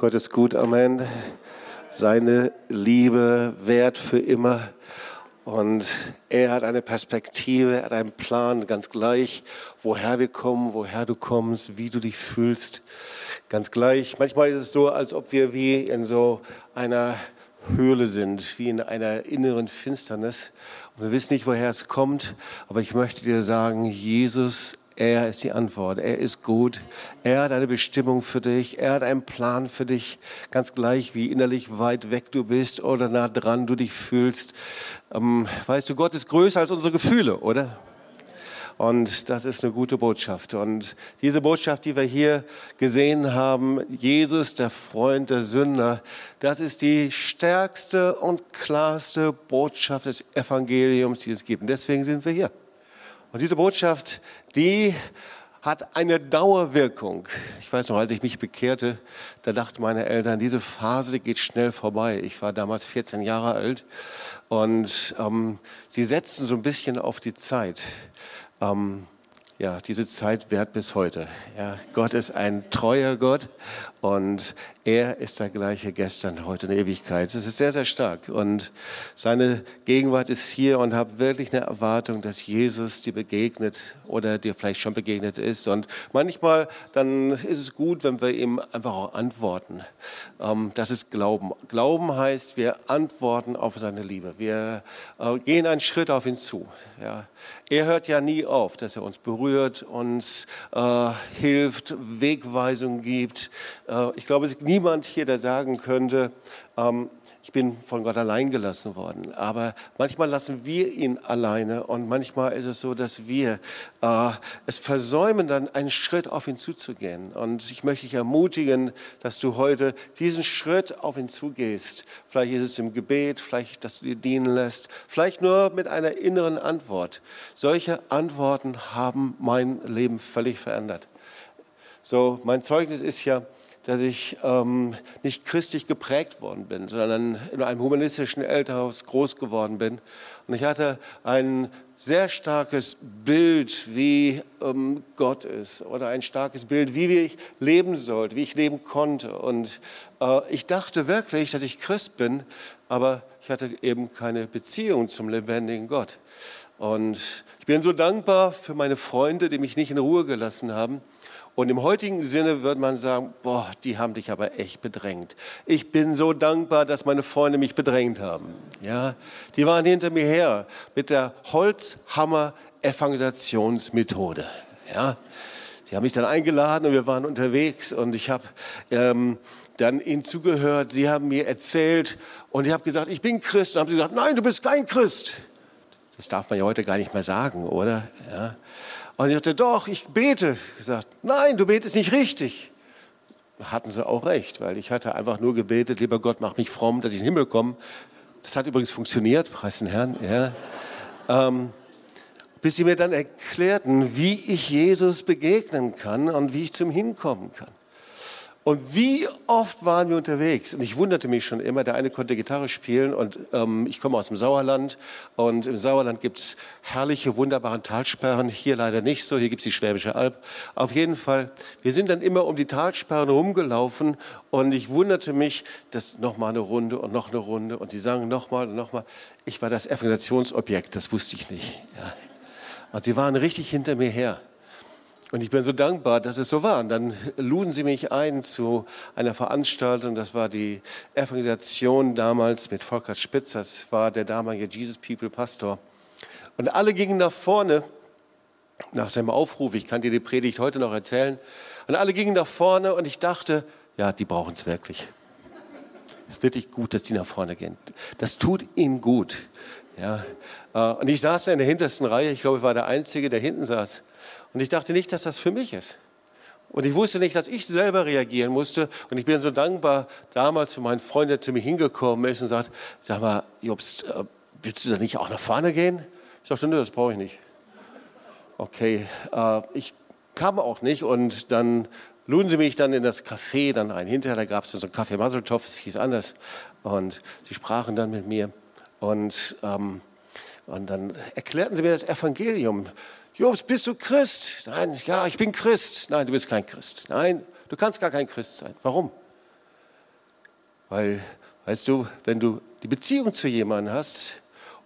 Gott ist gut, Amen. Seine Liebe währt für immer. Und er hat eine Perspektive, er hat einen Plan, ganz gleich, woher wir kommen, woher du kommst, wie du dich fühlst. Ganz gleich. Manchmal ist es so, als ob wir wie in so einer Höhle sind, wie in einer inneren Finsternis. Und wir wissen nicht, woher es kommt. Aber ich möchte dir sagen, Jesus er ist die Antwort. Er ist gut. Er hat eine Bestimmung für dich. Er hat einen Plan für dich. Ganz gleich, wie innerlich weit weg du bist oder nah dran du dich fühlst. Ähm, weißt du, Gott ist größer als unsere Gefühle, oder? Und das ist eine gute Botschaft. Und diese Botschaft, die wir hier gesehen haben, Jesus, der Freund der Sünder, das ist die stärkste und klarste Botschaft des Evangeliums, die es gibt. Und deswegen sind wir hier. Und diese Botschaft, die hat eine Dauerwirkung. Ich weiß noch, als ich mich bekehrte, da dachten meine Eltern, diese Phase geht schnell vorbei. Ich war damals 14 Jahre alt und ähm, sie setzten so ein bisschen auf die Zeit. Ähm, ja, diese Zeit währt bis heute. Ja, Gott ist ein treuer Gott und er ist der gleiche gestern, heute in Ewigkeit. Es ist sehr, sehr stark und seine Gegenwart ist hier und habe wirklich eine Erwartung, dass Jesus dir begegnet oder dir vielleicht schon begegnet ist. Und manchmal dann ist es gut, wenn wir ihm einfach auch antworten. Ähm, das ist Glauben. Glauben heißt, wir antworten auf seine Liebe. Wir äh, gehen einen Schritt auf ihn zu. Er hört ja nie auf, dass er uns berührt, uns äh, hilft, Wegweisung gibt. Äh, ich glaube, es gibt niemand hier, der sagen könnte, ähm, ich bin von Gott allein gelassen worden. Aber manchmal lassen wir ihn alleine und manchmal ist es so, dass wir äh, es versäumen, dann einen Schritt auf ihn zuzugehen. Und ich möchte dich ermutigen, dass du heute diesen Schritt auf ihn zugehst. Vielleicht ist es im Gebet, vielleicht, dass du dir dienen lässt, vielleicht nur mit einer inneren Antwort. Solche Antworten haben mein Leben völlig verändert. So, mein Zeugnis ist ja, dass ich ähm, nicht christlich geprägt worden bin, sondern in einem humanistischen Elternhaus groß geworden bin. Und ich hatte ein sehr starkes Bild, wie ähm, Gott ist oder ein starkes Bild, wie ich leben sollte, wie ich leben konnte. Und äh, ich dachte wirklich, dass ich Christ bin, aber ich hatte eben keine Beziehung zum lebendigen Gott. Und ich bin so dankbar für meine Freunde, die mich nicht in Ruhe gelassen haben und im heutigen Sinne würde man sagen, boah, die haben dich aber echt bedrängt. Ich bin so dankbar, dass meine Freunde mich bedrängt haben. Ja, die waren hinter mir her mit der Holzhammer-Evangelisationsmethode. Ja, sie haben mich dann eingeladen und wir waren unterwegs und ich habe ähm, dann ihnen zugehört. Sie haben mir erzählt und ich habe gesagt, ich bin Christ. Und haben sie gesagt, nein, du bist kein Christ. Das darf man ja heute gar nicht mehr sagen, oder? Ja. Und ich dachte, doch, ich bete. Ich gesagt, nein, du betest nicht richtig. Hatten sie auch recht, weil ich hatte einfach nur gebetet, lieber Gott, mach mich fromm, dass ich in den Himmel komme. Das hat übrigens funktioniert, preis den Herrn. Ja. Ähm, bis sie mir dann erklärten, wie ich Jesus begegnen kann und wie ich zum Hinkommen kann. Und wie oft waren wir unterwegs? Und ich wunderte mich schon immer, der eine konnte Gitarre spielen und ähm, ich komme aus dem Sauerland und im Sauerland gibt es herrliche, wunderbare Talsperren, hier leider nicht so, hier gibt es die Schwäbische Alb. Auf jeden Fall, wir sind dann immer um die Talsperren rumgelaufen und ich wunderte mich, dass noch mal eine Runde und noch eine Runde und sie sangen noch mal und noch mal. Ich war das Evangelisationsobjekt, das wusste ich nicht. Ja. Und sie waren richtig hinter mir her. Und ich bin so dankbar, dass es so war. Und dann luden sie mich ein zu einer Veranstaltung. Das war die Evangelisation damals mit Volker Spitz. Das war der damalige Jesus People Pastor. Und alle gingen nach vorne nach seinem Aufruf. Ich kann dir die Predigt heute noch erzählen. Und alle gingen nach vorne und ich dachte, ja, die brauchen es wirklich. Es ist wirklich gut, dass die nach vorne gehen. Das tut ihnen gut. Ja. Äh, und ich saß in der hintersten Reihe. Ich glaube, ich war der Einzige, der hinten saß. Und ich dachte nicht, dass das für mich ist. Und ich wusste nicht, dass ich selber reagieren musste. Und ich bin so dankbar damals für meinen Freund, der zu mir hingekommen ist und sagt, sag mal, Jobst, äh, willst du da nicht auch nach vorne gehen? Ich sagte, nö, das brauche ich nicht. Okay, äh, ich kam auch nicht und dann luden sie mich dann in das Café dann ein. Hinterher, da gab es so ein Café Maseltoff, es hieß anders. Und sie sprachen dann mit mir und, ähm, und dann erklärten sie mir das Evangelium. Jobs, bist du Christ? Nein, ja, ich bin Christ. Nein, du bist kein Christ. Nein, du kannst gar kein Christ sein. Warum? Weil, weißt du, wenn du die Beziehung zu jemandem hast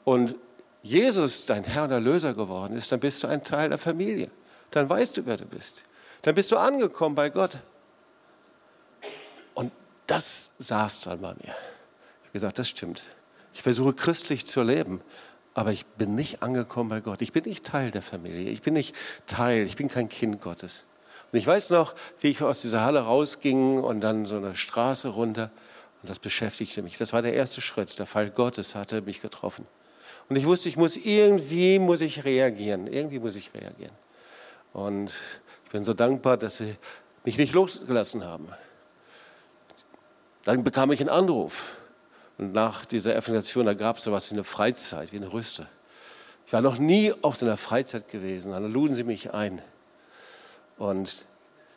und Jesus dein Herr und Erlöser geworden ist, dann bist du ein Teil der Familie. Dann weißt du, wer du bist. Dann bist du angekommen bei Gott. Und das saß dann bei mir. Ich habe gesagt, das stimmt. Ich versuche christlich zu leben, aber ich bin nicht angekommen bei Gott. Ich bin nicht Teil der Familie. Ich bin nicht Teil, ich bin kein Kind Gottes. Und ich weiß noch, wie ich aus dieser Halle rausging und dann so eine Straße runter. Und das beschäftigte mich. Das war der erste Schritt. Der Fall Gottes hatte mich getroffen. Und ich wusste, ich muss irgendwie muss ich reagieren. Irgendwie muss ich reagieren. Und ich bin so dankbar, dass sie mich nicht losgelassen haben. Dann bekam ich einen Anruf. Und nach dieser Evangelisation, da gab es so etwas wie eine Freizeit, wie eine Rüste. Ich war noch nie auf so einer Freizeit gewesen. Dann luden sie mich ein. Und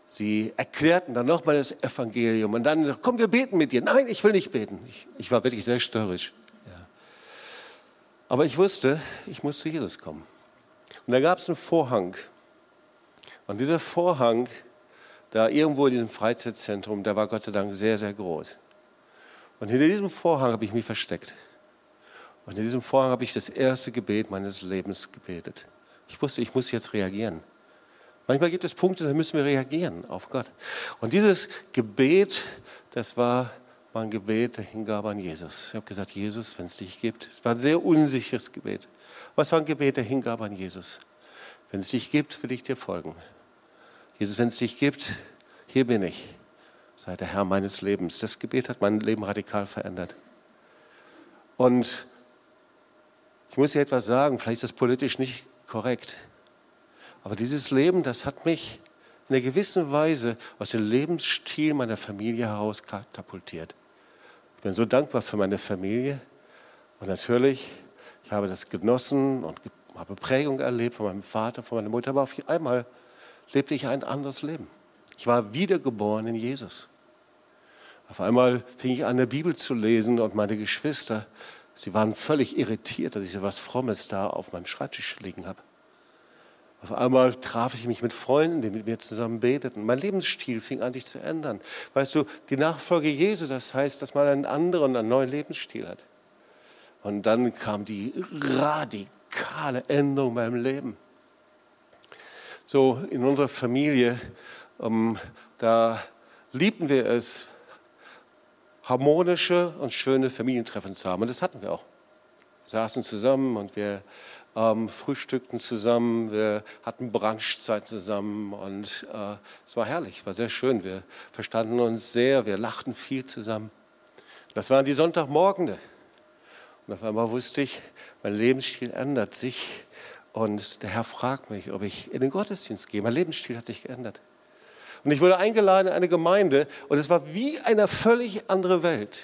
sie erklärten dann nochmal das Evangelium. Und dann, komm, wir beten mit dir. Nein, ich will nicht beten. Ich, ich war wirklich sehr störrisch. Ja. Aber ich wusste, ich muss zu Jesus kommen. Und da gab es einen Vorhang. Und dieser Vorhang, da irgendwo in diesem Freizeitzentrum, der war Gott sei Dank sehr, sehr groß. Und hinter diesem Vorhang habe ich mich versteckt. Und in diesem Vorhang habe ich das erste Gebet meines Lebens gebetet. Ich wusste, ich muss jetzt reagieren. Manchmal gibt es Punkte, da müssen wir reagieren auf Gott. Und dieses Gebet, das war mein Gebet der Hingabe an Jesus. Ich habe gesagt, Jesus, wenn es dich gibt. Es war ein sehr unsicheres Gebet. Was war ein Gebet der Hingabe an Jesus? Wenn es dich gibt, will ich dir folgen. Jesus, wenn es dich gibt, hier bin ich. Sei der Herr meines Lebens. Das Gebet hat mein Leben radikal verändert. Und ich muss dir etwas sagen, vielleicht ist das politisch nicht korrekt. Aber dieses Leben, das hat mich in einer gewissen Weise aus dem Lebensstil meiner Familie heraus katapultiert. Ich bin so dankbar für meine Familie und natürlich, ich habe das genossen und habe Prägung erlebt von meinem Vater, von meiner Mutter, aber auf einmal lebte ich ein anderes Leben. Ich war wiedergeboren in Jesus. Auf einmal fing ich an, eine Bibel zu lesen und meine Geschwister, sie waren völlig irritiert, dass ich so was Frommes da auf meinem Schreibtisch liegen habe. Auf einmal traf ich mich mit Freunden, die mit mir zusammen beteten. Mein Lebensstil fing an, sich zu ändern. Weißt du, die Nachfolge Jesu, das heißt, dass man einen anderen, einen neuen Lebensstil hat. Und dann kam die radikale Änderung in meinem Leben. So in unserer Familie, um, da liebten wir es, harmonische und schöne Familientreffen zu haben. Und das hatten wir auch. Wir saßen zusammen und wir ähm, frühstückten zusammen, wir hatten Brunchzeit zusammen und äh, es war herrlich, war sehr schön. Wir verstanden uns sehr, wir lachten viel zusammen. Das waren die Sonntagmorgende. Und auf einmal wusste ich, mein Lebensstil ändert sich und der Herr fragt mich, ob ich in den Gottesdienst gehe. Mein Lebensstil hat sich geändert. Und ich wurde eingeladen in eine Gemeinde und es war wie eine völlig andere Welt.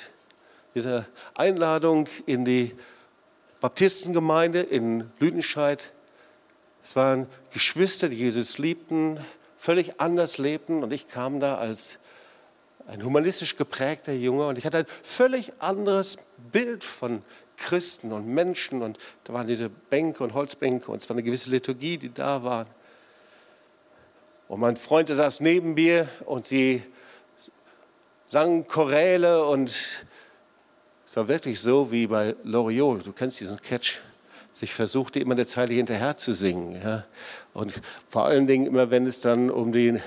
Diese Einladung in die Baptistengemeinde in Lüdenscheid. Es waren Geschwister, die Jesus liebten, völlig anders lebten und ich kam da als ein humanistisch geprägter Junge und ich hatte ein völlig anderes Bild von Christen und Menschen und da waren diese Bänke und Holzbänke und es war eine gewisse Liturgie, die da war. Und mein Freund saß neben mir und sie sangen Choräle und es war wirklich so wie bei Loriot, du kennst diesen Catch. Ich versuchte immer eine Zeile hinterher zu singen. Ja? Und vor allen Dingen immer, wenn es dann um den, äh,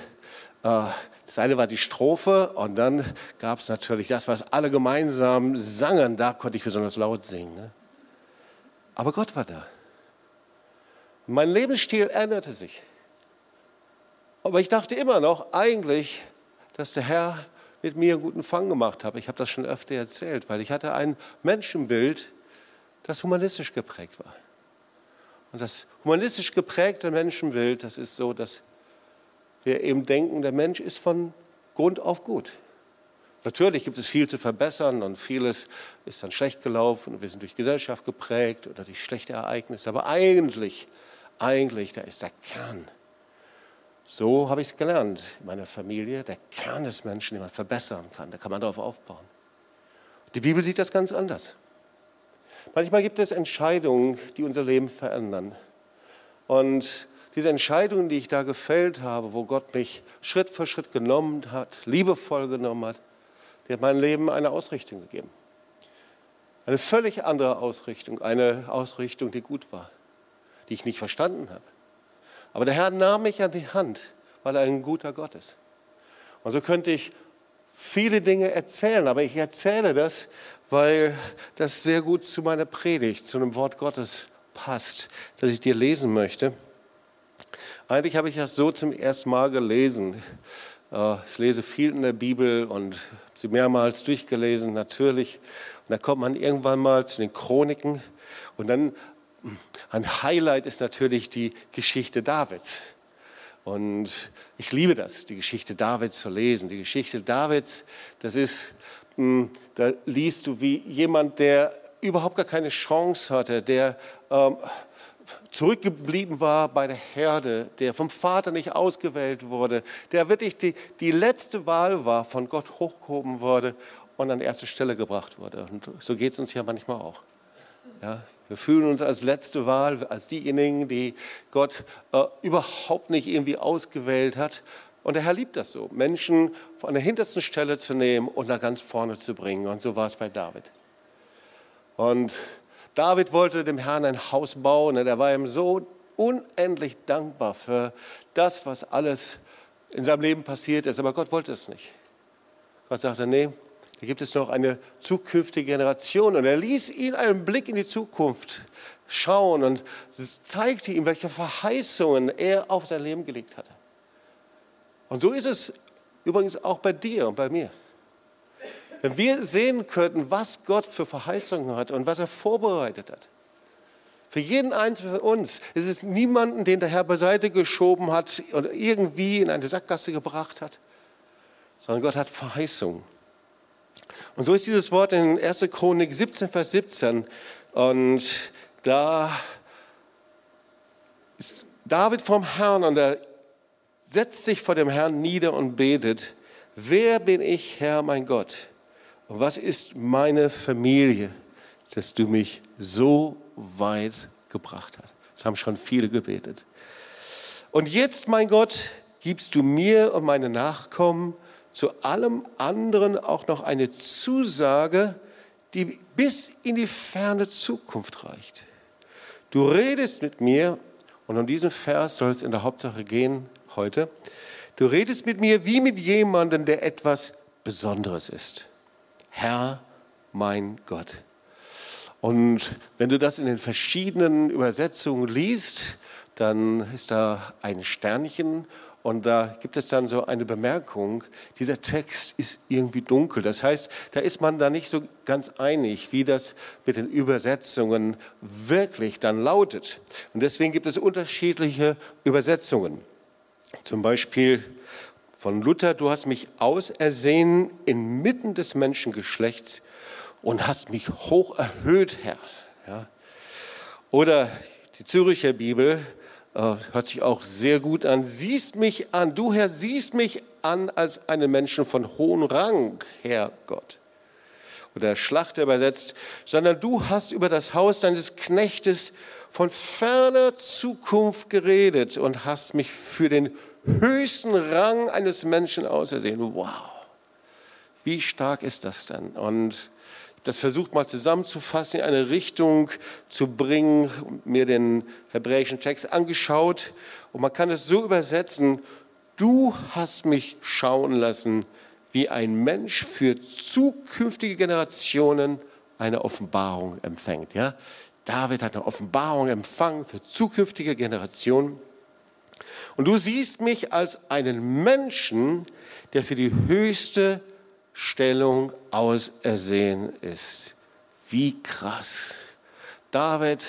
das eine war die Strophe und dann gab es natürlich das, was alle gemeinsam sangen, da konnte ich besonders laut singen. Ne? Aber Gott war da. Mein Lebensstil änderte sich. Aber ich dachte immer noch eigentlich, dass der Herr mit mir einen guten Fang gemacht habe. Ich habe das schon öfter erzählt, weil ich hatte ein Menschenbild, das humanistisch geprägt war. Und das humanistisch geprägte Menschenbild, das ist so, dass wir eben denken, der Mensch ist von Grund auf gut. Natürlich gibt es viel zu verbessern und vieles ist dann schlecht gelaufen und wir sind durch Gesellschaft geprägt oder durch schlechte Ereignisse. Aber eigentlich, eigentlich, da ist der Kern so habe ich es gelernt in meiner Familie. Der Kern des Menschen, den man verbessern kann, da kann man darauf aufbauen. Die Bibel sieht das ganz anders. Manchmal gibt es Entscheidungen, die unser Leben verändern. Und diese Entscheidungen, die ich da gefällt habe, wo Gott mich Schritt für Schritt genommen hat, liebevoll genommen hat, der hat meinem Leben eine Ausrichtung gegeben. Eine völlig andere Ausrichtung, eine Ausrichtung, die gut war, die ich nicht verstanden habe. Aber der Herr nahm mich an die Hand, weil er ein guter Gott ist. Und so könnte ich viele Dinge erzählen, aber ich erzähle das, weil das sehr gut zu meiner Predigt, zu einem Wort Gottes passt, das ich dir lesen möchte. Eigentlich habe ich das so zum ersten Mal gelesen. Äh, ich lese viel in der Bibel und sie mehrmals durchgelesen, natürlich. Und da kommt man irgendwann mal zu den Chroniken. Und dann ein Highlight ist natürlich die Geschichte Davids. Und ich liebe das, die Geschichte Davids zu lesen. Die Geschichte Davids, das ist, hm, da liest du wie jemand, der überhaupt gar keine Chance hatte, der ähm, zurückgeblieben war bei der Herde, der vom Vater nicht ausgewählt wurde, der wirklich die, die letzte Wahl war, von Gott hochgehoben wurde und an erste Stelle gebracht wurde. Und so geht es uns ja manchmal auch. Ja, wir fühlen uns als letzte Wahl, als diejenigen, die Gott äh, überhaupt nicht irgendwie ausgewählt hat. Und der Herr liebt das so, Menschen von der hintersten Stelle zu nehmen und nach ganz vorne zu bringen. Und so war es bei David. Und David wollte dem Herrn ein Haus bauen und er war ihm so unendlich dankbar für das, was alles in seinem Leben passiert ist. Aber Gott wollte es nicht. Gott sagte, nee, da gibt es noch eine zukünftige Generation. Und er ließ ihn einen Blick in die Zukunft schauen und zeigte ihm, welche Verheißungen er auf sein Leben gelegt hatte. Und so ist es übrigens auch bei dir und bei mir. Wenn wir sehen könnten, was Gott für Verheißungen hat und was er vorbereitet hat, für jeden Einzelnen von uns ist es niemanden, den der Herr beiseite geschoben hat und irgendwie in eine Sackgasse gebracht hat, sondern Gott hat Verheißungen. Und so ist dieses Wort in 1. Chronik 17, Vers 17. Und da ist David vom Herrn und er setzt sich vor dem Herrn nieder und betet, wer bin ich, Herr, mein Gott? Und was ist meine Familie, dass du mich so weit gebracht hast? Das haben schon viele gebetet. Und jetzt, mein Gott, gibst du mir und meine Nachkommen zu allem anderen auch noch eine Zusage, die bis in die ferne Zukunft reicht. Du redest mit mir, und um diesen Vers soll es in der Hauptsache gehen heute, du redest mit mir wie mit jemandem, der etwas Besonderes ist. Herr, mein Gott. Und wenn du das in den verschiedenen Übersetzungen liest, dann ist da ein Sternchen und da gibt es dann so eine Bemerkung, dieser Text ist irgendwie dunkel. Das heißt, da ist man da nicht so ganz einig, wie das mit den Übersetzungen wirklich dann lautet. Und deswegen gibt es unterschiedliche Übersetzungen. Zum Beispiel von Luther, du hast mich ausersehen inmitten des Menschengeschlechts und hast mich hoch erhöht, Herr. Ja. Oder die Züricher Bibel, hört sich auch sehr gut an. Siehst mich an, du Herr, siehst mich an als einen Menschen von hohem Rang, Herr Gott. Oder Schlachter übersetzt, sondern du hast über das Haus deines Knechtes von ferner Zukunft geredet und hast mich für den höchsten Rang eines Menschen ausersehen. Wow, wie stark ist das denn? Und das versucht mal zusammenzufassen, in eine Richtung zu bringen, mir den hebräischen Text angeschaut und man kann es so übersetzen, du hast mich schauen lassen, wie ein Mensch für zukünftige Generationen eine Offenbarung empfängt. Ja? David hat eine Offenbarung empfangen für zukünftige Generationen. Und du siehst mich als einen Menschen, der für die höchste Stellung ausersehen ist. Wie krass. David,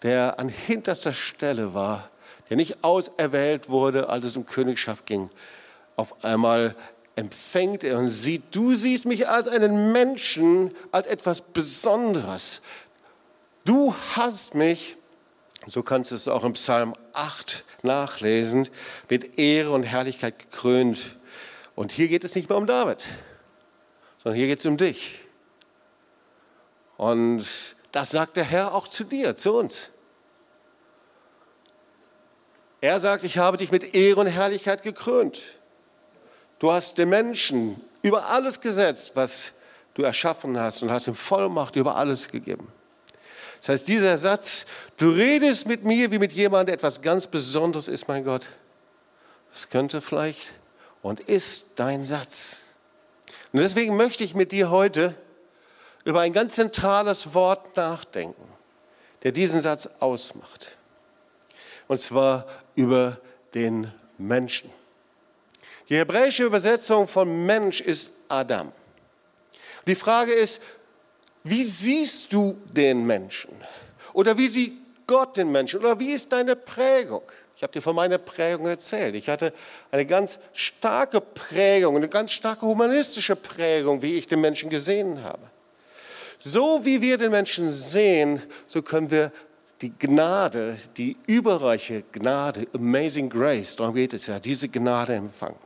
der an hinterster Stelle war, der nicht auserwählt wurde, als es um Königschaft ging, auf einmal empfängt er und sieht, du siehst mich als einen Menschen, als etwas Besonderes. Du hast mich, so kannst du es auch im Psalm 8 nachlesen, mit Ehre und Herrlichkeit gekrönt. Und hier geht es nicht mehr um David sondern hier geht es um dich. Und das sagt der Herr auch zu dir, zu uns. Er sagt, ich habe dich mit Ehre und Herrlichkeit gekrönt. Du hast den Menschen über alles gesetzt, was du erschaffen hast und hast ihm Vollmacht über alles gegeben. Das heißt, dieser Satz, du redest mit mir wie mit jemandem, der etwas ganz Besonderes ist, mein Gott, das könnte vielleicht und ist dein Satz. Und deswegen möchte ich mit dir heute über ein ganz zentrales Wort nachdenken, der diesen Satz ausmacht. Und zwar über den Menschen. Die hebräische Übersetzung von Mensch ist Adam. Die Frage ist, wie siehst du den Menschen? Oder wie sieht Gott den Menschen? Oder wie ist deine Prägung? Ich habe dir von meiner Prägung erzählt. Ich hatte eine ganz starke Prägung, eine ganz starke humanistische Prägung, wie ich den Menschen gesehen habe. So wie wir den Menschen sehen, so können wir die Gnade, die überreiche Gnade, Amazing Grace, darum geht es ja, diese Gnade empfangen.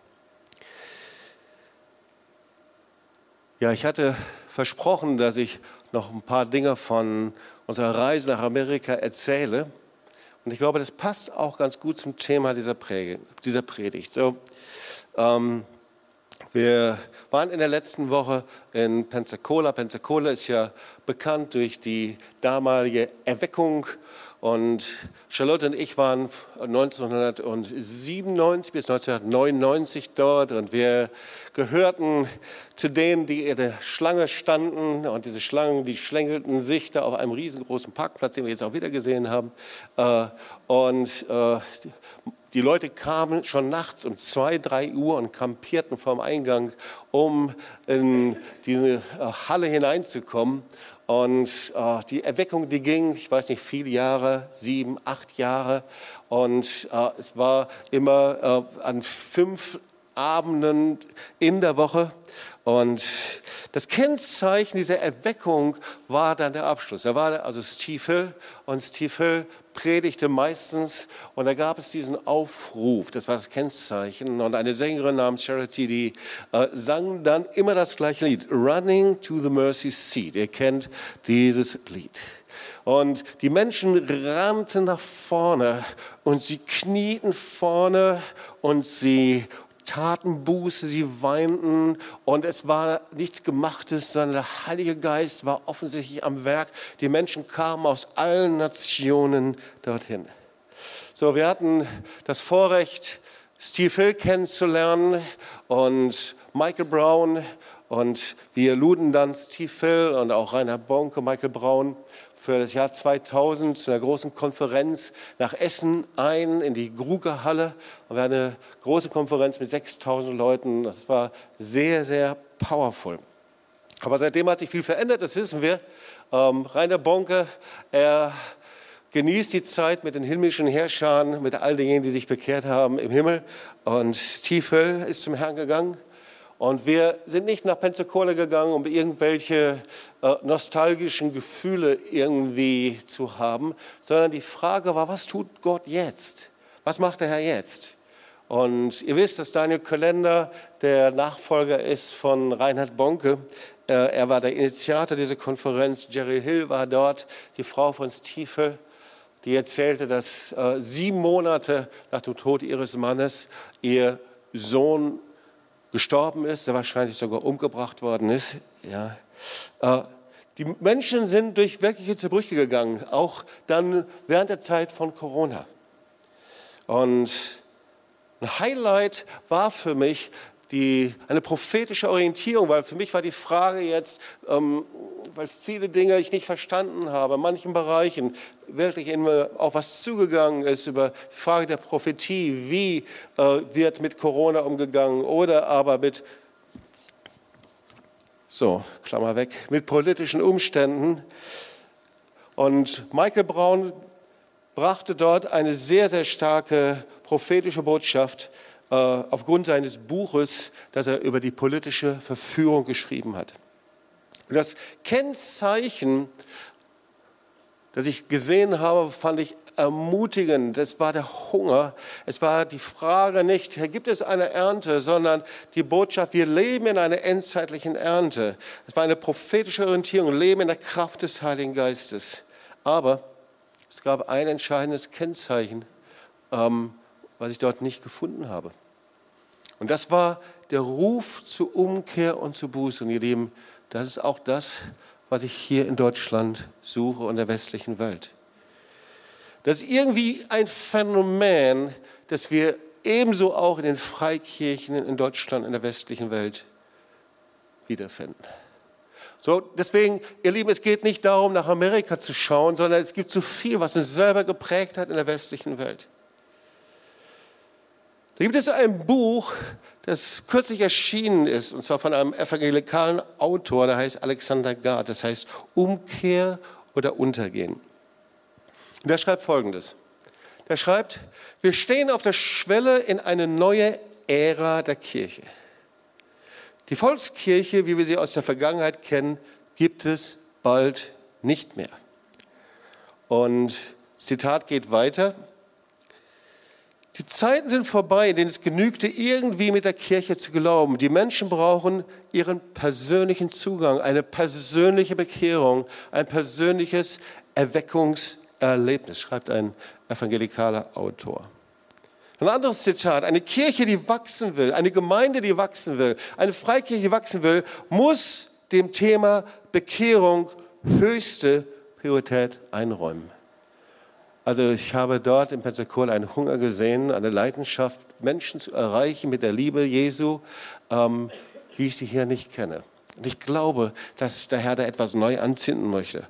Ja, ich hatte versprochen, dass ich noch ein paar Dinge von unserer Reise nach Amerika erzähle. Und ich glaube, das passt auch ganz gut zum Thema dieser, Predigt. So, ähm, wir waren in der letzten Woche in Pensacola. Pensacola ist ja bekannt durch die damalige Erweckung und Charlotte und ich waren 1997 bis 1999 dort und wir gehörten zu denen, die in der Schlange standen. Und diese Schlangen, die schlängelten sich da auf einem riesengroßen Parkplatz, den wir jetzt auch wieder gesehen haben. Äh, und äh, die Leute kamen schon nachts um zwei, drei Uhr und kampierten vorm Eingang, um in diese äh, Halle hineinzukommen. Und äh, die Erweckung, die ging, ich weiß nicht, viele Jahre, sieben, acht Jahre. Und äh, es war immer äh, an fünf Abenden in der Woche. Und das Kennzeichen dieser Erweckung war dann der Abschluss. Da war also Hill und Hill predigte meistens und da gab es diesen Aufruf, das war das Kennzeichen und eine Sängerin namens Charity, die äh, sang dann immer das gleiche Lied, Running to the Mercy Seat. Ihr kennt dieses Lied. Und die Menschen rannten nach vorne und sie knieten vorne und sie taten Buße, sie weinten und es war nichts Gemachtes, sondern der Heilige Geist war offensichtlich am Werk. Die Menschen kamen aus allen Nationen dorthin. So, wir hatten das Vorrecht, Steve Hill kennenzulernen und Michael Brown und wir luden dann Steve Hill und auch Rainer Bonke, Michael Brown für das Jahr 2000 zu einer großen Konferenz nach Essen ein, in die Grugerhalle. Und wir hatten eine große Konferenz mit 6000 Leuten. Das war sehr, sehr powerful. Aber seitdem hat sich viel verändert, das wissen wir. Ähm, Rainer Bonke, er genießt die Zeit mit den himmlischen Herrschern, mit all denen, die sich bekehrt haben im Himmel. Und Hill ist zum Herrn gegangen. Und wir sind nicht nach Pensacola gegangen, um irgendwelche äh, nostalgischen Gefühle irgendwie zu haben, sondern die Frage war, was tut Gott jetzt? Was macht der Herr jetzt? Und ihr wisst, dass Daniel Kalender der Nachfolger ist von Reinhard Bonke. Äh, er war der Initiator dieser Konferenz. Jerry Hill war dort, die Frau von Stiefel die erzählte, dass äh, sieben Monate nach dem Tod ihres Mannes ihr Sohn gestorben ist, der wahrscheinlich sogar umgebracht worden ist. Ja. Äh, die Menschen sind durch wirkliche Zerbrüche gegangen, auch dann während der Zeit von Corona. Und ein Highlight war für mich die, eine prophetische Orientierung, weil für mich war die Frage jetzt, ähm, weil viele Dinge ich nicht verstanden habe, in manchen Bereichen wirklich immer auf was zugegangen ist, über die Frage der Prophetie, wie äh, wird mit Corona umgegangen oder aber mit, so, Klammer weg, mit politischen Umständen. Und Michael Braun brachte dort eine sehr, sehr starke prophetische Botschaft, aufgrund seines Buches, das er über die politische Verführung geschrieben hat. das Kennzeichen, das ich gesehen habe, fand ich ermutigend. Es war der Hunger. Es war die Frage nicht, gibt es eine Ernte, sondern die Botschaft, wir leben in einer endzeitlichen Ernte. Es war eine prophetische Orientierung, leben in der Kraft des Heiligen Geistes. Aber es gab ein entscheidendes Kennzeichen, ähm, was ich dort nicht gefunden habe. Und das war der Ruf zur Umkehr und zur Buße. Und ihr Lieben, das ist auch das, was ich hier in Deutschland suche und der westlichen Welt. Das ist irgendwie ein Phänomen, das wir ebenso auch in den Freikirchen in Deutschland, in der westlichen Welt wiederfinden. So, deswegen, ihr Lieben, es geht nicht darum, nach Amerika zu schauen, sondern es gibt so viel, was uns selber geprägt hat in der westlichen Welt. Da gibt es ein Buch, das kürzlich erschienen ist, und zwar von einem evangelikalen Autor, der heißt Alexander Gard, das heißt Umkehr oder Untergehen. Und der schreibt Folgendes. Der schreibt, wir stehen auf der Schwelle in eine neue Ära der Kirche. Die Volkskirche, wie wir sie aus der Vergangenheit kennen, gibt es bald nicht mehr. Und Zitat geht weiter. Die Zeiten sind vorbei, in denen es genügte, irgendwie mit der Kirche zu glauben. Die Menschen brauchen ihren persönlichen Zugang, eine persönliche Bekehrung, ein persönliches Erweckungserlebnis, schreibt ein evangelikaler Autor. Ein anderes Zitat, eine Kirche, die wachsen will, eine Gemeinde, die wachsen will, eine Freikirche, die wachsen will, muss dem Thema Bekehrung höchste Priorität einräumen. Also ich habe dort in Pensacola einen Hunger gesehen, eine Leidenschaft, Menschen zu erreichen mit der Liebe Jesu, ähm, wie ich sie hier nicht kenne. Und ich glaube, dass der Herr da etwas neu anzünden möchte.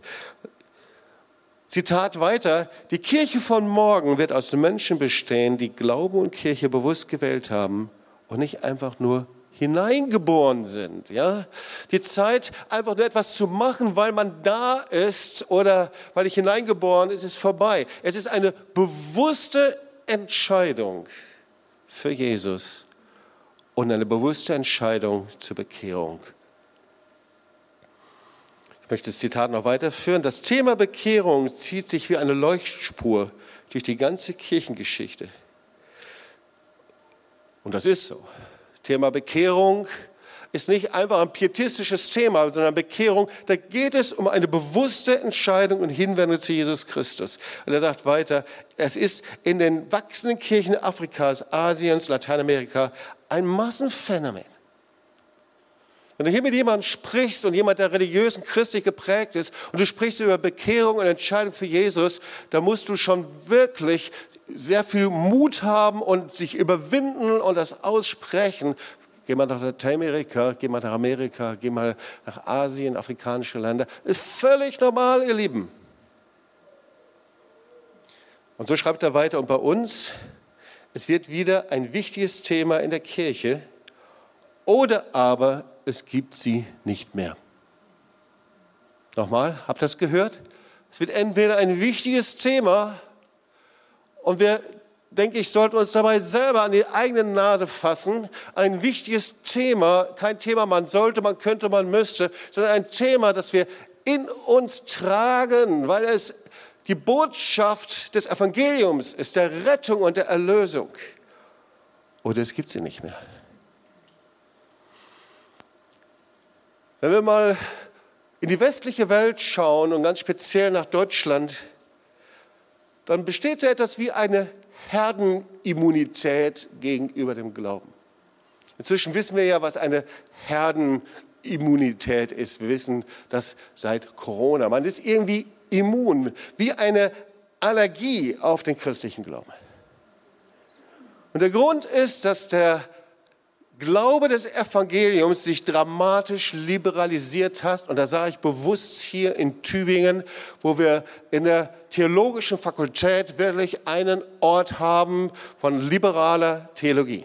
Zitat weiter, die Kirche von morgen wird aus Menschen bestehen, die Glaube und Kirche bewusst gewählt haben und nicht einfach nur hineingeboren sind. Ja? Die Zeit, einfach nur etwas zu machen, weil man da ist oder weil ich hineingeboren ist, ist vorbei. Es ist eine bewusste Entscheidung für Jesus und eine bewusste Entscheidung zur Bekehrung ich möchte das Zitat noch weiterführen. Das Thema Bekehrung zieht sich wie eine Leuchtspur durch die ganze Kirchengeschichte. Und das ist so. Thema Bekehrung ist nicht einfach ein pietistisches Thema, sondern Bekehrung, da geht es um eine bewusste Entscheidung und Hinwendung zu Jesus Christus. Und er sagt weiter, es ist in den wachsenden Kirchen Afrikas, Asiens, Lateinamerika ein Massenphänomen. Wenn du hier mit jemandem sprichst und jemand, der religiös und christlich geprägt ist und du sprichst über Bekehrung und Entscheidung für Jesus, dann musst du schon wirklich sehr viel Mut haben und sich überwinden und das aussprechen. Geh mal nach Lateinamerika, geh mal nach Amerika, geh mal nach Asien, afrikanische Länder. Ist völlig normal, ihr Lieben. Und so schreibt er weiter, und bei uns, es wird wieder ein wichtiges Thema in der Kirche, oder aber es gibt sie nicht mehr. Nochmal, habt ihr das gehört? Es wird entweder ein wichtiges Thema und wir, denke ich, sollten uns dabei selber an die eigene Nase fassen. Ein wichtiges Thema, kein Thema, man sollte, man könnte, man müsste, sondern ein Thema, das wir in uns tragen, weil es die Botschaft des Evangeliums ist, der Rettung und der Erlösung. Oder es gibt sie nicht mehr. Wenn wir mal in die westliche Welt schauen und ganz speziell nach Deutschland, dann besteht so etwas wie eine Herdenimmunität gegenüber dem Glauben. Inzwischen wissen wir ja, was eine Herdenimmunität ist. Wir wissen das seit Corona. Man ist irgendwie immun, wie eine Allergie auf den christlichen Glauben. Und der Grund ist, dass der Glaube des Evangeliums sich dramatisch liberalisiert hat. Und da sage ich bewusst hier in Tübingen, wo wir in der theologischen Fakultät wirklich einen Ort haben von liberaler Theologie.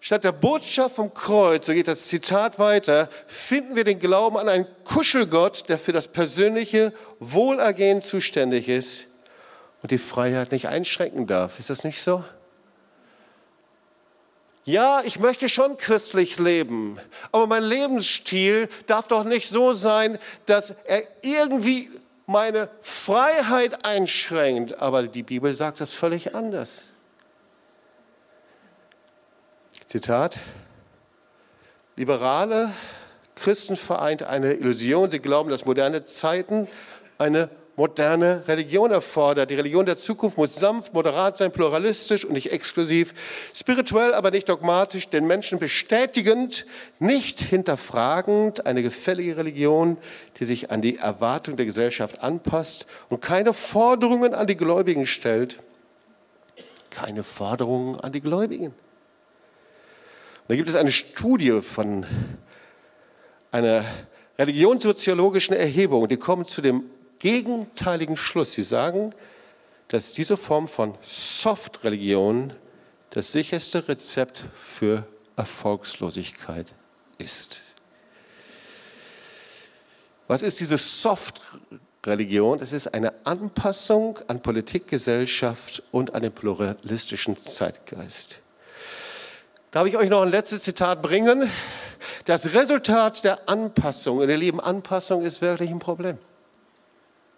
Statt der Botschaft vom Kreuz, so geht das Zitat weiter, finden wir den Glauben an einen Kuschelgott, der für das persönliche Wohlergehen zuständig ist und die Freiheit nicht einschränken darf. Ist das nicht so? Ja, ich möchte schon christlich leben, aber mein Lebensstil darf doch nicht so sein, dass er irgendwie meine Freiheit einschränkt. Aber die Bibel sagt das völlig anders. Zitat, liberale Christen vereint eine Illusion. Sie glauben, dass moderne Zeiten eine moderne Religion erfordert. Die Religion der Zukunft muss sanft, moderat sein, pluralistisch und nicht exklusiv, spirituell, aber nicht dogmatisch, den Menschen bestätigend, nicht hinterfragend, eine gefällige Religion, die sich an die Erwartung der Gesellschaft anpasst und keine Forderungen an die Gläubigen stellt. Keine Forderungen an die Gläubigen. Und da gibt es eine Studie von einer religionssoziologischen Erhebung, die kommen zu dem gegenteiligen Schluss. Sie sagen, dass diese Form von Soft-Religion das sicherste Rezept für Erfolgslosigkeit ist. Was ist diese Soft-Religion? Es ist eine Anpassung an Politik, Gesellschaft und an den pluralistischen Zeitgeist. Darf ich euch noch ein letztes Zitat bringen? Das Resultat der Anpassung, und ihr Lieben, Anpassung ist wirklich ein Problem.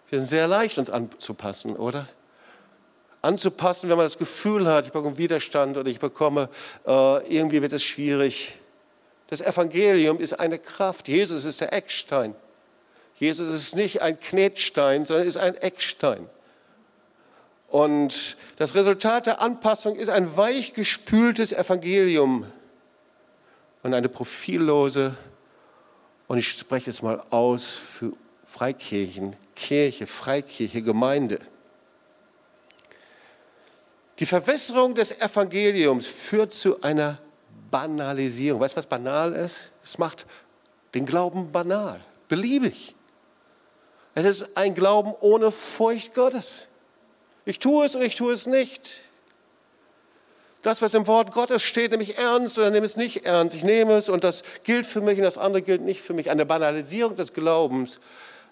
Wir sind sehr leicht, uns anzupassen, oder? Anzupassen, wenn man das Gefühl hat, ich bekomme Widerstand oder ich bekomme, äh, irgendwie wird es schwierig. Das Evangelium ist eine Kraft. Jesus ist der Eckstein. Jesus ist nicht ein Knetstein, sondern ist ein Eckstein. Und das Resultat der Anpassung ist ein weichgespültes Evangelium und eine profillose, und ich spreche es mal aus für Freikirchen, Kirche, Freikirche, Gemeinde. Die Verwässerung des Evangeliums führt zu einer Banalisierung. Weißt du, was banal ist? Es macht den Glauben banal, beliebig. Es ist ein Glauben ohne Furcht Gottes. Ich tue es und ich tue es nicht. Das, was im Wort Gottes steht, nehme ich ernst oder nehme es nicht ernst. Ich nehme es und das gilt für mich und das andere gilt nicht für mich. Eine Banalisierung des Glaubens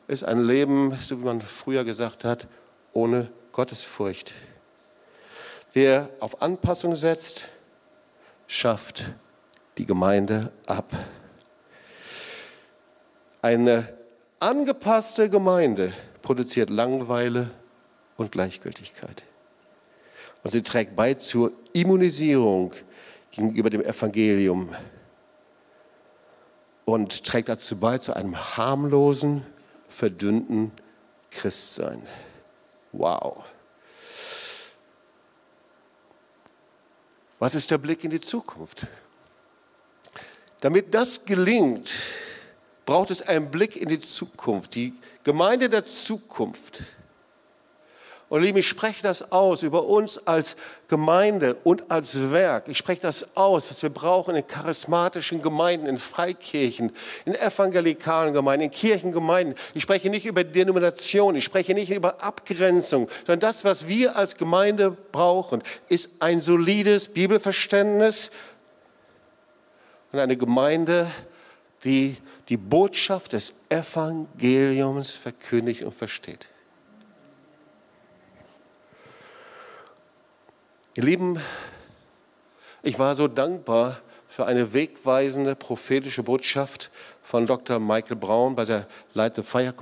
ist ein Leben, so wie man früher gesagt hat, ohne Gottesfurcht. Wer auf Anpassung setzt, schafft die Gemeinde ab. Eine angepasste Gemeinde produziert Langeweile und Gleichgültigkeit. Und sie trägt bei zur Immunisierung gegenüber dem Evangelium und trägt dazu bei zu einem harmlosen, verdünnten Christsein. Wow. Was ist der Blick in die Zukunft? Damit das gelingt, braucht es einen Blick in die Zukunft, die Gemeinde der Zukunft. Und liebe, ich spreche das aus über uns als Gemeinde und als Werk. Ich spreche das aus, was wir brauchen in charismatischen Gemeinden, in Freikirchen, in evangelikalen Gemeinden, in Kirchengemeinden. Ich spreche nicht über Denomination, ich spreche nicht über Abgrenzung, sondern das, was wir als Gemeinde brauchen, ist ein solides Bibelverständnis und eine Gemeinde, die die Botschaft des Evangeliums verkündigt und versteht. Ihr Lieben, ich war so dankbar für eine wegweisende prophetische Botschaft von Dr. Michael Braun bei der Light the Fire.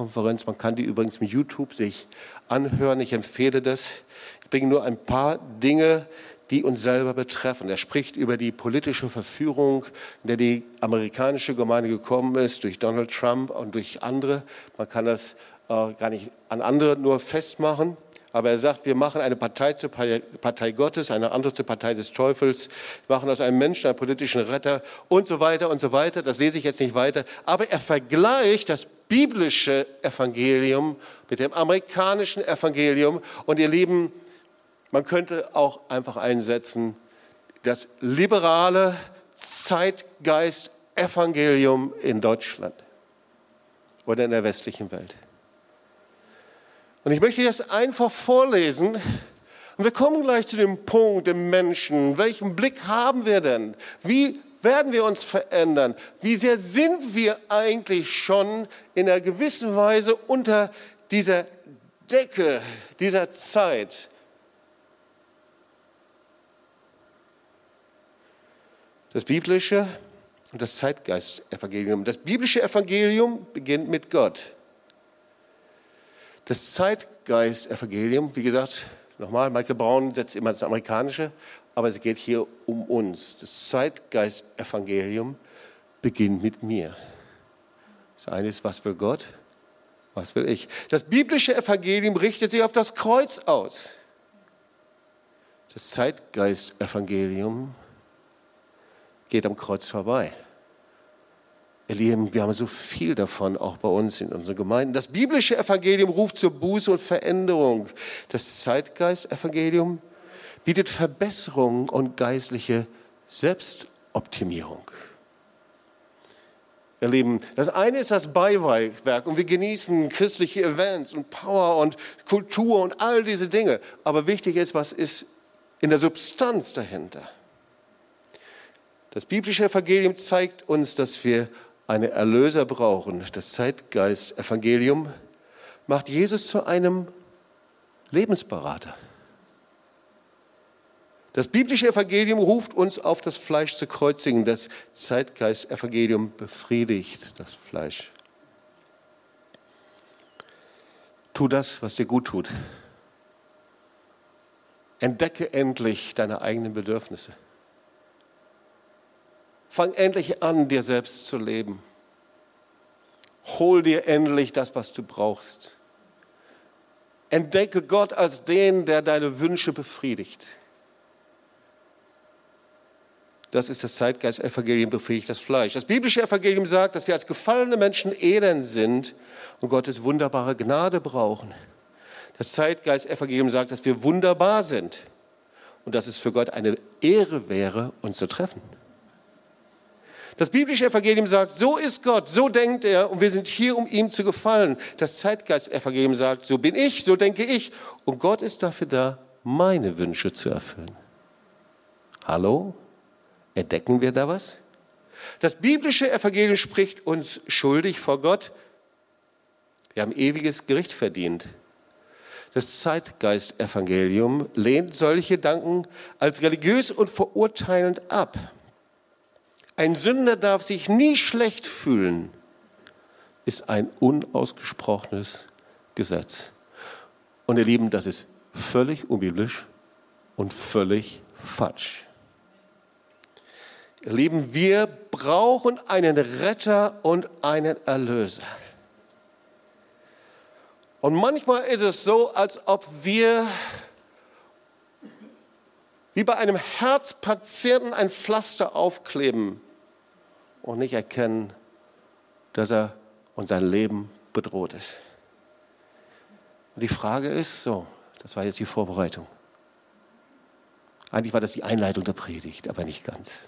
Man kann die übrigens mit YouTube sich anhören. Ich empfehle das. Ich bringe nur ein paar Dinge, die uns selber betreffen. Er spricht über die politische Verführung, in der die amerikanische Gemeinde gekommen ist, durch Donald Trump und durch andere. Man kann das äh, gar nicht an andere nur festmachen. Aber er sagt, wir machen eine Partei zur Partei Gottes, eine andere zur Partei des Teufels, wir machen aus einem Menschen einen politischen Retter und so weiter und so weiter. Das lese ich jetzt nicht weiter. Aber er vergleicht das biblische Evangelium mit dem amerikanischen Evangelium. Und ihr Lieben, man könnte auch einfach einsetzen, das liberale Zeitgeist-Evangelium in Deutschland oder in der westlichen Welt. Und ich möchte das einfach vorlesen. Und wir kommen gleich zu dem Punkt dem Menschen. Welchen Blick haben wir denn? Wie werden wir uns verändern? Wie sehr sind wir eigentlich schon in einer gewissen Weise unter dieser Decke dieser Zeit? Das biblische und das Zeitgeist-Evangelium. Das biblische Evangelium beginnt mit Gott. Das Zeitgeist-Evangelium, wie gesagt, nochmal, Michael Braun setzt immer das Amerikanische, aber es geht hier um uns. Das Zeitgeist-Evangelium beginnt mit mir. Das eine ist, was will Gott? Was will ich? Das biblische Evangelium richtet sich auf das Kreuz aus. Das Zeitgeist-Evangelium geht am Kreuz vorbei. Ihr Lieben, wir haben so viel davon, auch bei uns in unseren Gemeinden. Das biblische Evangelium ruft zur Buße und Veränderung. Das Zeitgeist-Evangelium bietet Verbesserung und geistliche Selbstoptimierung. Ihr Lieben, das eine ist das Beiwerk und wir genießen christliche Events und Power und Kultur und all diese Dinge. Aber wichtig ist, was ist in der Substanz dahinter? Das biblische Evangelium zeigt uns, dass wir einen Erlöser brauchen. Das Zeitgeist-Evangelium macht Jesus zu einem Lebensberater. Das biblische Evangelium ruft uns auf, das Fleisch zu kreuzigen. Das Zeitgeist-Evangelium befriedigt das Fleisch. Tu das, was dir gut tut. Entdecke endlich deine eigenen Bedürfnisse. Fang endlich an, dir selbst zu leben. Hol dir endlich das, was du brauchst. Entdecke Gott als den, der deine Wünsche befriedigt. Das ist das Zeitgeist-Evangelium, befähigt das Fleisch. Das biblische Evangelium sagt, dass wir als gefallene Menschen elend sind und Gottes wunderbare Gnade brauchen. Das Zeitgeist-Evangelium sagt, dass wir wunderbar sind und dass es für Gott eine Ehre wäre, uns zu treffen. Das biblische Evangelium sagt, so ist Gott, so denkt er und wir sind hier, um ihm zu gefallen. Das Zeitgeist-Evangelium sagt, so bin ich, so denke ich und Gott ist dafür da, meine Wünsche zu erfüllen. Hallo? Entdecken wir da was? Das biblische Evangelium spricht uns schuldig vor Gott. Wir haben ewiges Gericht verdient. Das Zeitgeist-Evangelium lehnt solche Gedanken als religiös und verurteilend ab. Ein Sünder darf sich nie schlecht fühlen, ist ein unausgesprochenes Gesetz. Und ihr Lieben, das ist völlig unbiblisch und völlig falsch. Ihr Lieben, wir brauchen einen Retter und einen Erlöser. Und manchmal ist es so, als ob wir wie bei einem Herzpatienten ein Pflaster aufkleben und nicht erkennen, dass er und sein Leben bedroht ist. Und die Frage ist so, das war jetzt die Vorbereitung. Eigentlich war das die Einleitung der Predigt, aber nicht ganz.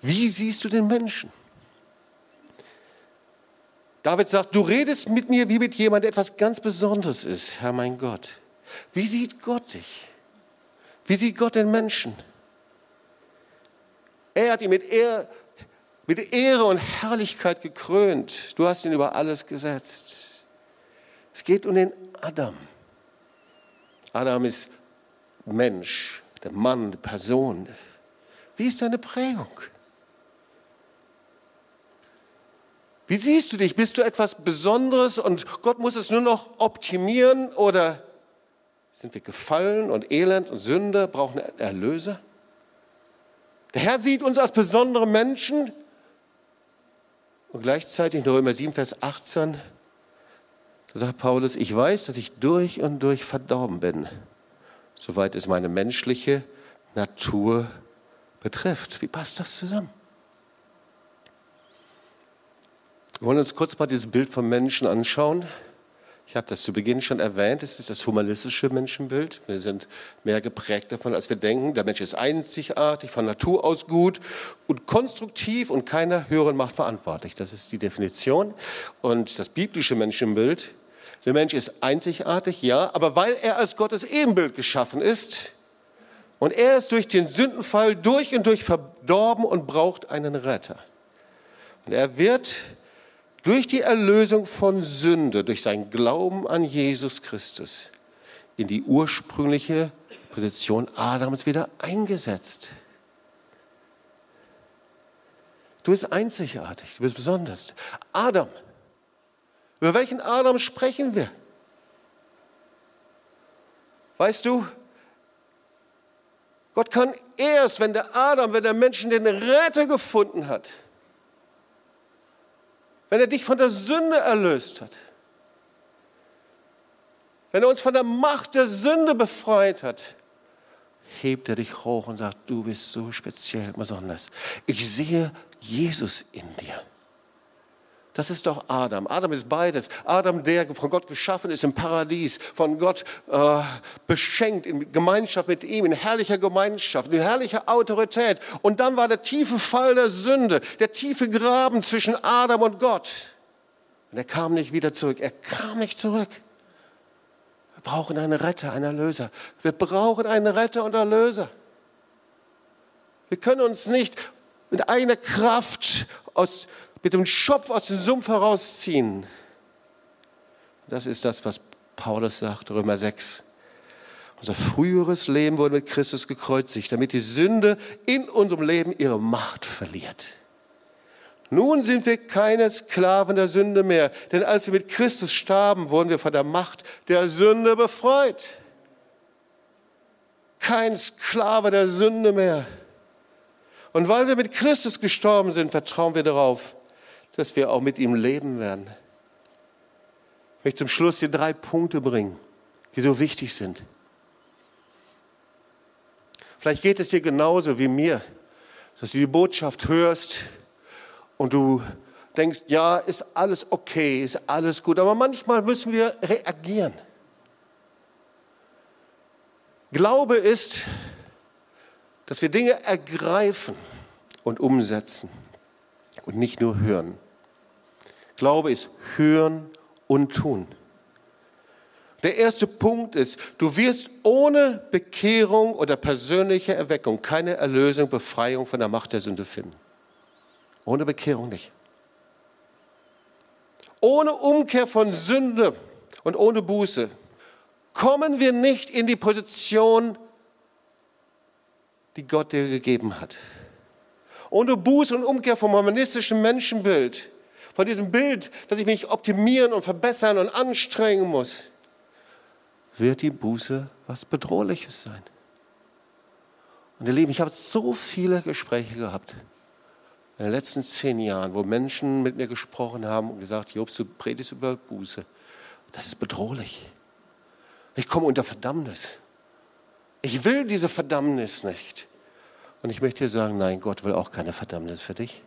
Wie siehst du den Menschen? David sagt, du redest mit mir wie mit jemandem, der etwas ganz Besonderes ist, Herr mein Gott. Wie sieht Gott dich? Wie sieht Gott den Menschen? Er hat ihn mit, Ehr, mit Ehre und Herrlichkeit gekrönt. Du hast ihn über alles gesetzt. Es geht um den Adam. Adam ist Mensch, der Mann, die Person. Wie ist deine Prägung? Wie siehst du dich? Bist du etwas Besonderes und Gott muss es nur noch optimieren oder sind wir gefallen und elend und Sünder, brauchen Erlöser? Der Herr sieht uns als besondere Menschen und gleichzeitig in Römer 7, Vers 18, da sagt Paulus, ich weiß, dass ich durch und durch verdorben bin, soweit es meine menschliche Natur betrifft. Wie passt das zusammen? Wir wollen uns kurz mal dieses Bild vom Menschen anschauen. Ich habe das zu Beginn schon erwähnt, es ist das humanistische Menschenbild. Wir sind mehr geprägt davon, als wir denken. Der Mensch ist einzigartig, von Natur aus gut und konstruktiv und keiner höheren Macht verantwortlich. Das ist die Definition. Und das biblische Menschenbild, der Mensch ist einzigartig, ja, aber weil er als Gottes Ebenbild geschaffen ist und er ist durch den Sündenfall durch und durch verdorben und braucht einen Retter. Und er wird durch die Erlösung von Sünde, durch sein Glauben an Jesus Christus in die ursprüngliche Position Adams wieder eingesetzt. Du bist einzigartig, du bist besonders. Adam, über welchen Adam sprechen wir? Weißt du, Gott kann erst, wenn der Adam, wenn der Menschen den Retter gefunden hat, wenn er dich von der Sünde erlöst hat, wenn er uns von der Macht der Sünde befreit hat, hebt er dich hoch und sagt, du bist so speziell und besonders. Ich sehe Jesus in dir. Das ist doch Adam. Adam ist beides. Adam, der von Gott geschaffen ist im Paradies, von Gott äh, beschenkt in Gemeinschaft mit ihm, in herrlicher Gemeinschaft, in herrlicher Autorität. Und dann war der tiefe Fall der Sünde, der tiefe Graben zwischen Adam und Gott. Und er kam nicht wieder zurück. Er kam nicht zurück. Wir brauchen einen Retter, einen Erlöser. Wir brauchen einen Retter und Erlöser. Wir können uns nicht mit einer Kraft aus, mit dem Schopf aus dem Sumpf herausziehen. Das ist das, was Paulus sagt, Römer 6. Unser früheres Leben wurde mit Christus gekreuzigt, damit die Sünde in unserem Leben ihre Macht verliert. Nun sind wir keine Sklaven der Sünde mehr, denn als wir mit Christus starben, wurden wir von der Macht der Sünde befreit. Kein Sklave der Sünde mehr. Und weil wir mit Christus gestorben sind, vertrauen wir darauf, dass wir auch mit ihm leben werden. Ich möchte zum Schluss hier drei Punkte bringen, die so wichtig sind. Vielleicht geht es dir genauso wie mir, dass du die Botschaft hörst, und du denkst, ja, ist alles okay, ist alles gut, aber manchmal müssen wir reagieren. Glaube ist, dass wir Dinge ergreifen und umsetzen und nicht nur hören. Glaube ist hören und tun. Der erste Punkt ist, du wirst ohne Bekehrung oder persönliche Erweckung keine Erlösung, Befreiung von der Macht der Sünde finden. Ohne Bekehrung nicht. Ohne Umkehr von Sünde und ohne Buße kommen wir nicht in die Position, die Gott dir gegeben hat. Ohne Buße und Umkehr vom humanistischen Menschenbild, von diesem Bild, dass ich mich optimieren und verbessern und anstrengen muss, wird die Buße was Bedrohliches sein. Und ihr Lieben, ich habe so viele Gespräche gehabt in den letzten zehn Jahren, wo Menschen mit mir gesprochen haben und gesagt, Jobst, du predigst über Buße. Das ist bedrohlich. Ich komme unter Verdammnis. Ich will diese Verdammnis nicht. Und ich möchte dir sagen, nein, Gott will auch keine Verdammnis für dich.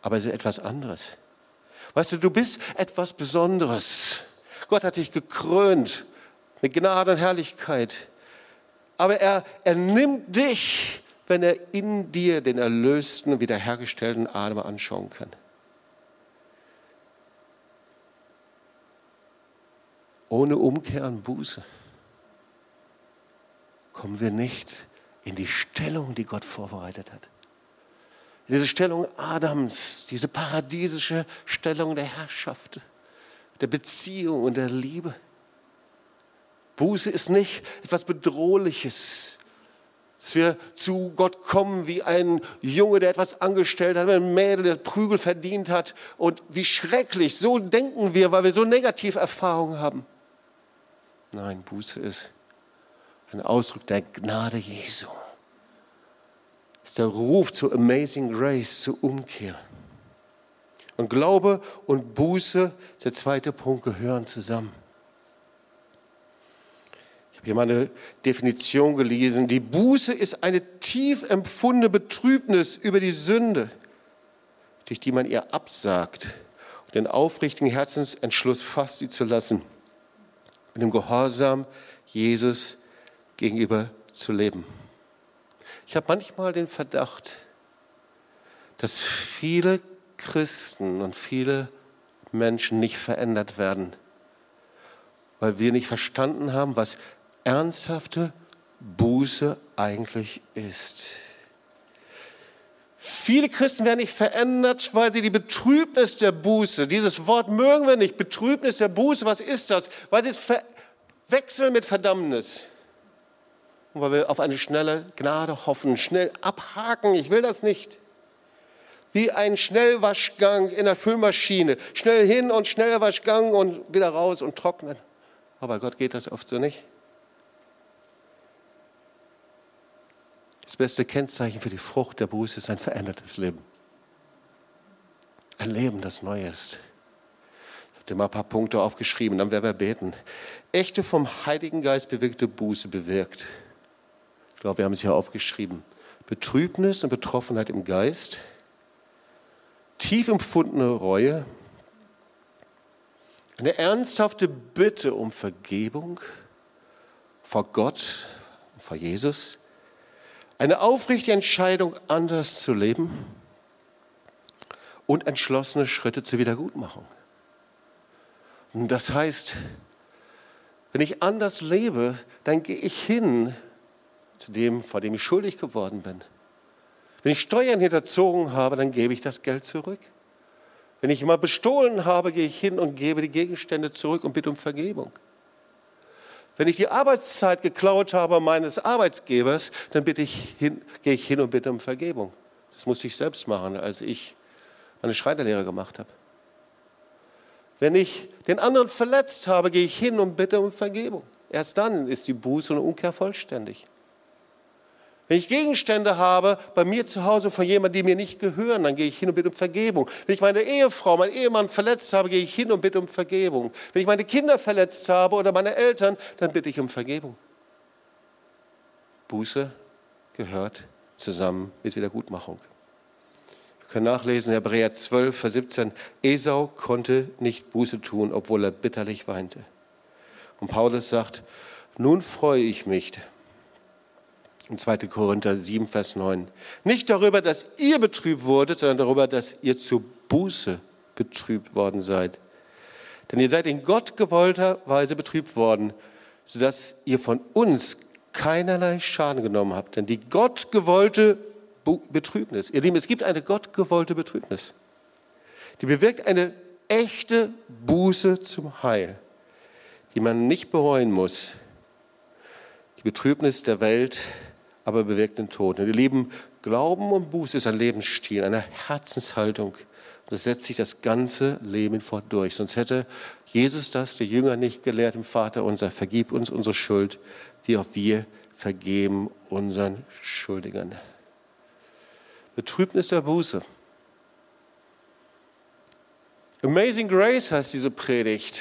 Aber es ist etwas anderes. Weißt du, du bist etwas Besonderes. Gott hat dich gekrönt mit Gnade und Herrlichkeit. Aber er, er nimmt dich wenn er in dir den erlösten, wiederhergestellten Adam anschauen kann. Ohne Umkehr und Buße kommen wir nicht in die Stellung, die Gott vorbereitet hat. Diese Stellung Adams, diese paradiesische Stellung der Herrschaft, der Beziehung und der Liebe. Buße ist nicht etwas Bedrohliches, dass wir zu Gott kommen wie ein Junge, der etwas angestellt hat, ein Mädel, der Prügel verdient hat. Und wie schrecklich, so denken wir, weil wir so negative Erfahrungen haben. Nein, Buße ist ein Ausdruck der Gnade Jesu. Ist der Ruf zur Amazing Grace, zur Umkehr. Und Glaube und Buße, der zweite Punkt, gehören zusammen habe hier mal eine Definition gelesen. Die Buße ist eine tief empfundene Betrübnis über die Sünde, durch die man ihr absagt und den aufrichtigen Herzensentschluss fasst, sie zu lassen und im Gehorsam Jesus gegenüber zu leben. Ich habe manchmal den Verdacht, dass viele Christen und viele Menschen nicht verändert werden, weil wir nicht verstanden haben, was ernsthafte Buße eigentlich ist. Viele Christen werden nicht verändert, weil sie die Betrübnis der Buße, dieses Wort mögen wir nicht, Betrübnis der Buße, was ist das? Weil sie es verwechseln mit Verdammnis. Weil wir auf eine schnelle Gnade hoffen, schnell abhaken, ich will das nicht. Wie ein Schnellwaschgang in der Spülmaschine. Schnell hin und Schnellwaschgang und wieder raus und trocknen. Aber Gott geht das oft so nicht. Das beste Kennzeichen für die Frucht der Buße ist ein verändertes Leben. Ein Leben, das neu ist. dir mal ein paar Punkte aufgeschrieben, dann werden wir beten. Echte vom Heiligen Geist bewirkte Buße bewirkt. Ich glaube, wir haben es hier aufgeschrieben. Betrübnis und Betroffenheit im Geist, tief empfundene Reue, eine ernsthafte Bitte um Vergebung vor Gott, vor Jesus, eine aufrichtige Entscheidung, anders zu leben und entschlossene Schritte zur Wiedergutmachung. Und das heißt, wenn ich anders lebe, dann gehe ich hin zu dem, vor dem ich schuldig geworden bin. Wenn ich Steuern hinterzogen habe, dann gebe ich das Geld zurück. Wenn ich mal bestohlen habe, gehe ich hin und gebe die Gegenstände zurück und bitte um Vergebung. Wenn ich die Arbeitszeit geklaut habe meines Arbeitsgebers, dann ich hin, gehe ich hin und bitte um Vergebung. Das musste ich selbst machen, als ich meine Schreinerlehre gemacht habe. Wenn ich den anderen verletzt habe, gehe ich hin und bitte um Vergebung. Erst dann ist die Buße und Umkehr vollständig. Wenn ich Gegenstände habe bei mir zu Hause von jemandem, die mir nicht gehören, dann gehe ich hin und bitte um Vergebung. Wenn ich meine Ehefrau, meinen Ehemann verletzt habe, gehe ich hin und bitte um Vergebung. Wenn ich meine Kinder verletzt habe oder meine Eltern, dann bitte ich um Vergebung. Buße gehört zusammen mit Wiedergutmachung. Wir können nachlesen, Hebräer 12, Vers 17, Esau konnte nicht Buße tun, obwohl er bitterlich weinte. Und Paulus sagt, nun freue ich mich, in 2. Korinther 7, Vers 9. Nicht darüber, dass ihr betrübt wurdet, sondern darüber, dass ihr zu Buße betrübt worden seid. Denn ihr seid in Gott gewollter Weise betrübt worden, sodass ihr von uns keinerlei Schaden genommen habt. Denn die Gott gewollte Betrübnis, ihr Lieben, es gibt eine Gott gewollte Betrübnis, die bewirkt eine echte Buße zum Heil, die man nicht bereuen muss. Die Betrübnis der Welt aber bewirkt den Tod. Und ihr Lieben, Glauben und Buße ist ein Lebensstil, eine Herzenshaltung. Das setzt sich das ganze Leben fort durch. Sonst hätte Jesus das, der Jünger, nicht gelehrt im Vater unser, vergib uns unsere Schuld, wie auch wir vergeben unseren Schuldigern. Betrübnis der Buße. Amazing Grace heißt diese Predigt.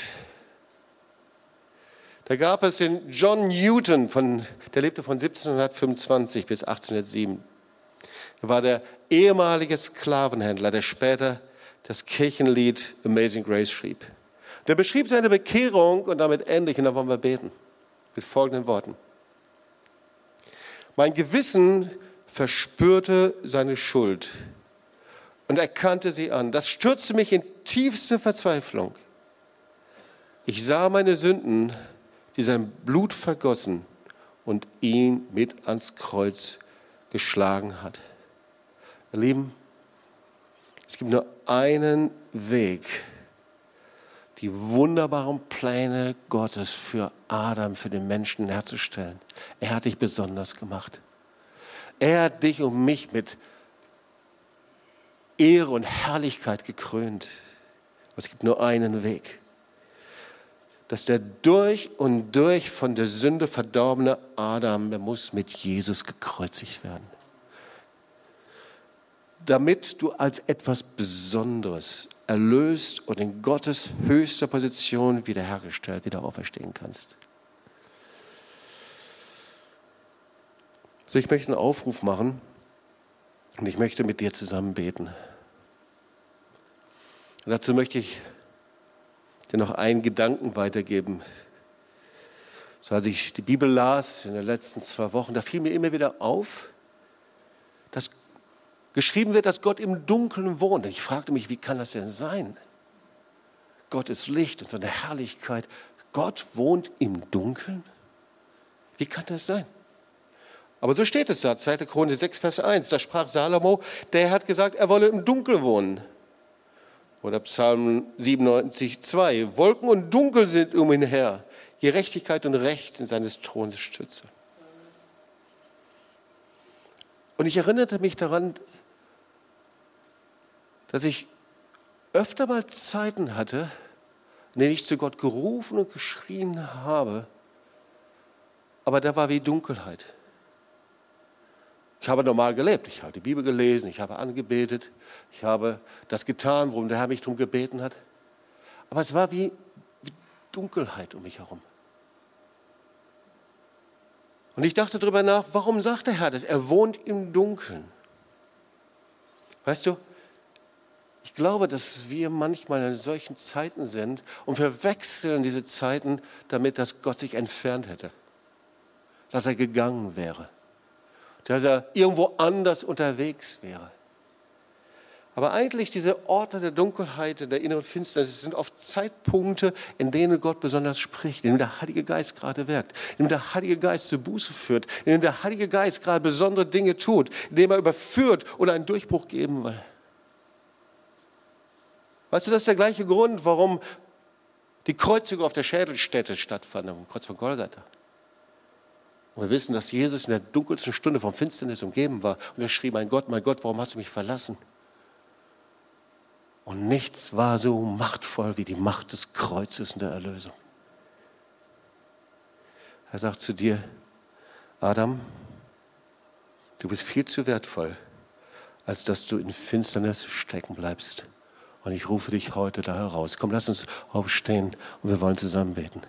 Da gab es den John Newton, von, der lebte von 1725 bis 1807. Er war der ehemalige Sklavenhändler, der später das Kirchenlied Amazing Grace schrieb. Der beschrieb seine Bekehrung und damit endlich, und da wollen wir beten, mit folgenden Worten. Mein Gewissen verspürte seine Schuld und erkannte sie an. Das stürzte mich in tiefste Verzweiflung. Ich sah meine Sünden die sein Blut vergossen und ihn mit ans Kreuz geschlagen hat. Ihr Lieben, es gibt nur einen Weg, die wunderbaren Pläne Gottes für Adam, für den Menschen herzustellen. Er hat dich besonders gemacht. Er hat dich und mich mit Ehre und Herrlichkeit gekrönt. es gibt nur einen Weg dass der durch und durch von der Sünde verdorbene Adam, der muss mit Jesus gekreuzigt werden. Damit du als etwas Besonderes erlöst und in Gottes höchster Position wiederhergestellt, wieder auferstehen kannst. Also ich möchte einen Aufruf machen und ich möchte mit dir zusammen beten. Und dazu möchte ich dir noch einen Gedanken weitergeben. So als ich die Bibel las in den letzten zwei Wochen, da fiel mir immer wieder auf, dass geschrieben wird, dass Gott im Dunkeln wohnt. Ich fragte mich, wie kann das denn sein? Gott ist Licht und seine Herrlichkeit. Gott wohnt im Dunkeln? Wie kann das sein? Aber so steht es da, 2. Krone 6, Vers 1. Da sprach Salomo, der hat gesagt, er wolle im Dunkeln wohnen. Oder Psalm 97, 2. Wolken und Dunkel sind um ihn her. Gerechtigkeit und Recht sind seines Thrones Stütze. Und ich erinnerte mich daran, dass ich öfter mal Zeiten hatte, in denen ich zu Gott gerufen und geschrien habe, aber da war wie Dunkelheit. Ich habe normal gelebt. Ich habe die Bibel gelesen, ich habe angebetet, ich habe das getan, worum der Herr mich darum gebeten hat. aber es war wie, wie Dunkelheit um mich herum. Und ich dachte darüber nach, warum sagt der Herr das? Er wohnt im Dunkeln. Weißt du, ich glaube, dass wir manchmal in solchen Zeiten sind und verwechseln diese Zeiten damit, dass Gott sich entfernt hätte, dass er gegangen wäre, dass er irgendwo anders unterwegs wäre. Aber eigentlich diese Orte der Dunkelheit, der inneren Finsternis, sind oft Zeitpunkte, in denen Gott besonders spricht, in denen der Heilige Geist gerade wirkt, in denen der Heilige Geist zur Buße führt, in denen der Heilige Geist gerade besondere Dinge tut, in denen er überführt oder einen Durchbruch geben will. Weißt du, das ist der gleiche Grund, warum die Kreuzigung auf der Schädelstätte stattfand, am Kreuz von Golgatha. Und wir wissen, dass Jesus in der dunkelsten Stunde vom Finsternis umgeben war. Und er schrie, mein Gott, mein Gott, warum hast du mich verlassen? Und nichts war so machtvoll wie die Macht des Kreuzes in der Erlösung. Er sagt zu dir, Adam, du bist viel zu wertvoll, als dass du in Finsternis stecken bleibst. Und ich rufe dich heute da heraus. Komm, lass uns aufstehen und wir wollen zusammen beten.